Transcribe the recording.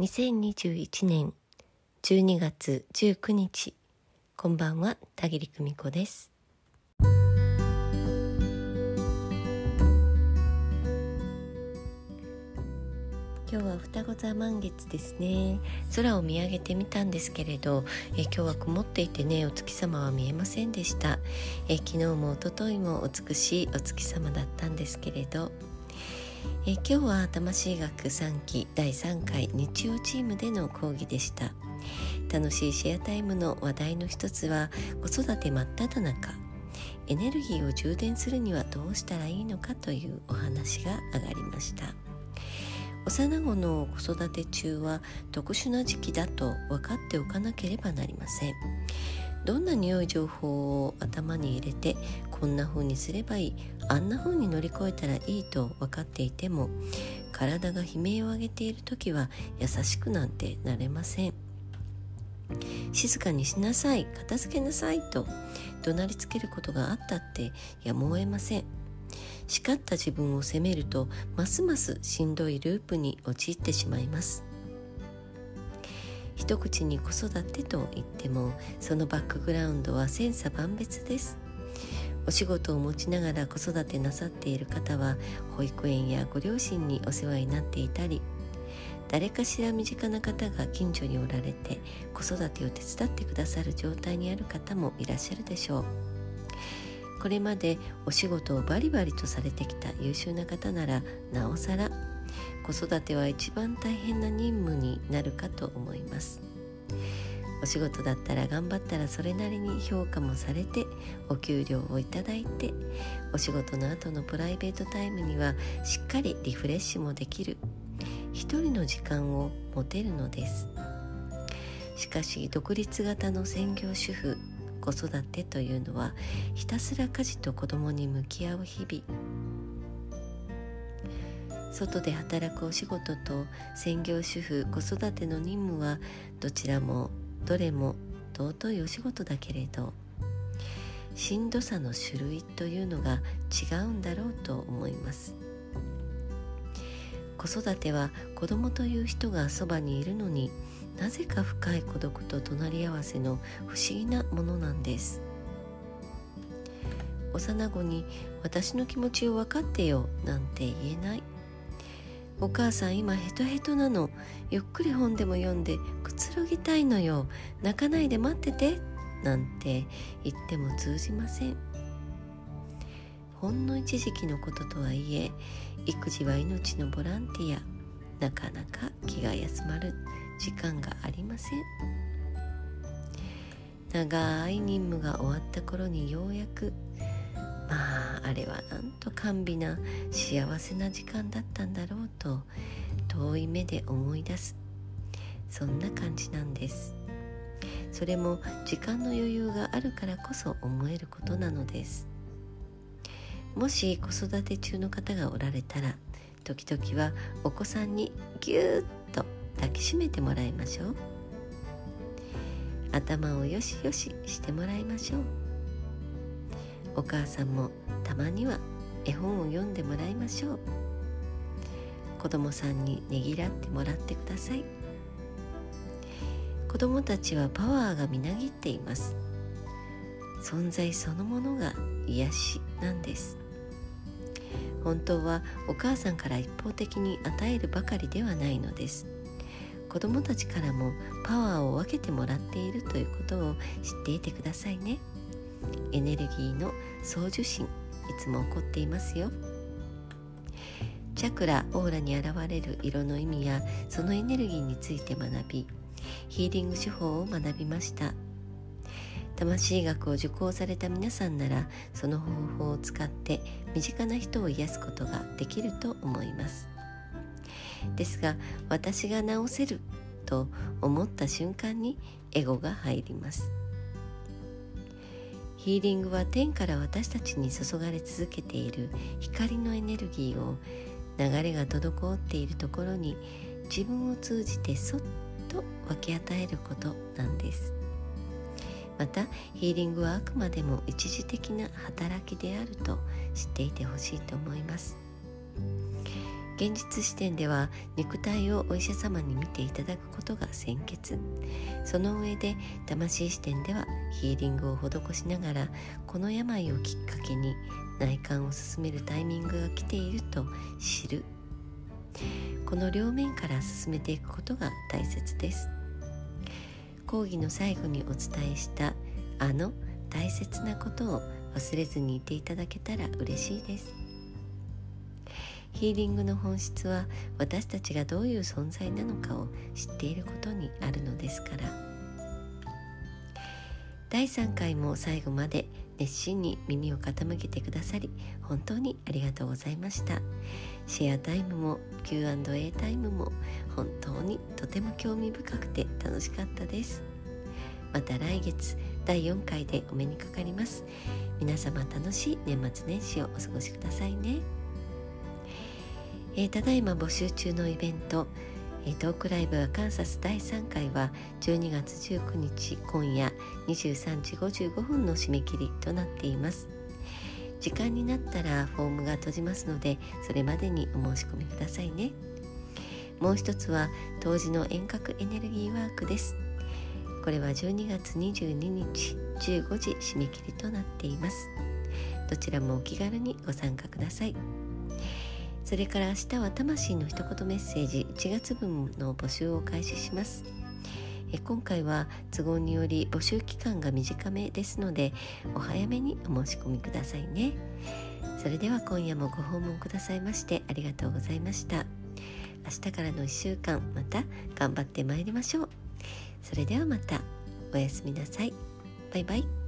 2021年12月19日。こんばんは田切久美子です。今日は双子座満月ですね。空を見上げてみたんですけれどえ今日は曇っていてねお月様は見えませんでした。え昨日も一昨日もお美しいお月様だったんですけれど。え今日は魂学3期第3回日曜チームでの講義でした。楽しいシェアタイムの話題の一つは子育て真っ只中。エネルギーを充電するにはどうしたらいいのかというお話が上がりました。幼子の子育て中は特殊な時期だと分かっておかなければなりません。どんな匂い情報を頭に入れてこんな風にすればいい？あんな風に乗り越えたらいいと分かっていても体が悲鳴を上げている時は優しくなんてなれません。静かにしなさい片付けなさいと怒鳴りつけることがあったってやむを得ません。叱った自分を責めるとますますしんどいループに陥ってしまいます。一口に子育てと言ってもそのバックグラウンドは千差万別です。お仕事を持ちながら子育てなさっている方は保育園やご両親にお世話になっていたり誰かしら身近な方が近所におられて子育てを手伝ってくださる状態にある方もいらっしゃるでしょう。これまでお仕事をバリバリとされてきた優秀な方ならなおさら子育ては一番大変な任務になるかと思います。お仕事だったら頑張ったらそれなりに評価もされてお給料をいただいてお仕事の後のプライベートタイムにはしっかりリフレッシュもできる。一人の時間を持てるのです。しかし独立型の専業主婦子育てというのはひたすら家事と子供に向き合う日々。外で働くお仕事と専業主婦子育ての任務はどちらもどれも尊いお仕事だけれどしんどさの種類というのが違うんだろうと思います。子育ては子供という人がそばにいるのになぜか深い孤独と隣り合わせの不思議なものなんです。幼子に私の気持ちを分かってよなんて言えない。お母さん今ヘトヘトなの。ゆっくり本でも読んでくつろぎたいのよ。泣かないで待っててなんて言っても通じません。ほんの一時期のこととはいえ育児は命のボランティア。なかなか気が休まる。時間がありません。長い任務が終わった頃にようやくまああれはなんと甘美な幸せな時間だったんだろうと遠い目で思い出す。そんな感じなんです。それも時間の余裕があるからこそ思えることなのです。もし子育て中の方がおられたら時々はお子さんにぎゅーっと抱きしめてもらいましょう。頭をよしよししてもらいましょう。お母さんもたまには絵本を読んでもらいましょう。子供さんにねぎらってもらってください。子供たちはパワーがみなぎっています。存在そのものが癒しなんです。本当はお母さんから一方的に与えるばかりではないのです。子供たちからもパワーを分けてもらっているということを知っていてくださいね。エネルギーの送受信いつも起こっていますよ。チャクラオーラに現れる色の意味やそのエネルギーについて学びヒーリング手法を学びました。魂学を受講された皆さんならその方法を使って身近な人を癒すことができると思います。ですが私が治せると思った瞬間にエゴが入ります。ヒーリングは天から私たちに注がれ続けている光のエネルギーを流れが滞っているところに自分を通じてそっと分け与えることなんです。またヒーリングはあくまでも一時的な働きであると知っていてほしいと思います。現実視点では肉体をお医者様に見ていただくことが先決。その上で魂視点ではヒーリングを施しながらこの病をきっかけに内観を進めるタイミングが来ていると知る。この両面から進めていくことが大切です。講義の最後にお伝えしたあの大切なことを忘れずにいていただけたら嬉しいです。ヒーリングの本質は私たちがどういう存在なのかを知っていることにあるのですから。第3回も最後まで熱心に耳を傾けてくださり本当にありがとうございました。シェアタイムも Q&A タイムも本当にとても興味深くて楽しかったです。また来月第4回でお目にかかります。皆様楽しい年末年始をお過ごしくださいね、えー、ただいま募集中のイベントえトークライブアカンサス第3回は12月19日今夜23時55分の締め切りとなっています。時間になったらフォームが閉じますのでそれまでにお申し込みくださいね。もう一つは当時の遠隔エネルギーワークです。これは12月22日15時締め切りとなっています。どちらもお気軽にご参加ください。それから明日は魂の一言メッセージ1月分の募集を開始します。え今回は都合により募集期間が短めですのでお早めにお申し込みくださいね。それでは今夜もご訪問くださいましてありがとうございました。明日からの1週間また頑張ってまいりましょう。それではまたおやすみなさい。バイバイ。